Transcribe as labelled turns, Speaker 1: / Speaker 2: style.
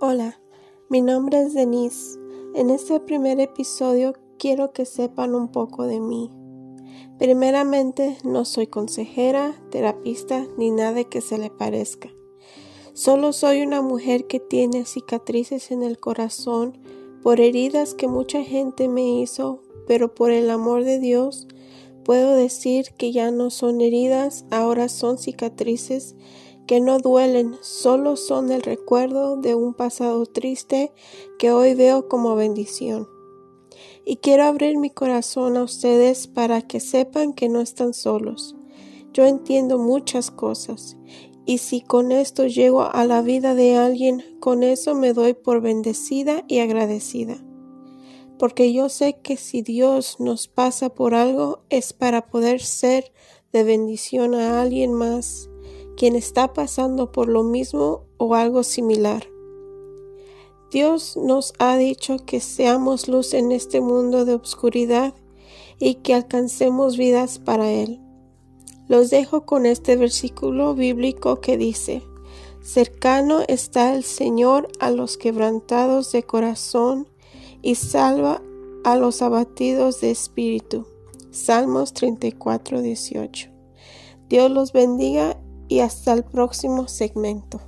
Speaker 1: Hola, mi nombre es Denise. En este primer episodio quiero que sepan un poco de mí. Primeramente, no soy consejera, terapista ni nada que se le parezca. Solo soy una mujer que tiene cicatrices en el corazón por heridas que mucha gente me hizo, pero por el amor de Dios puedo decir que ya no son heridas, ahora son cicatrices que no duelen, solo son el recuerdo de un pasado triste que hoy veo como bendición. Y quiero abrir mi corazón a ustedes para que sepan que no están solos. Yo entiendo muchas cosas y si con esto llego a la vida de alguien, con eso me doy por bendecida y agradecida. Porque yo sé que si Dios nos pasa por algo es para poder ser de bendición a alguien más quien está pasando por lo mismo o algo similar. Dios nos ha dicho que seamos luz en este mundo de obscuridad y que alcancemos vidas para Él. Los dejo con este versículo bíblico que dice, Cercano está el Señor a los quebrantados de corazón y salva a los abatidos de espíritu. Salmos 34, 18. Dios los bendiga y hasta el próximo segmento.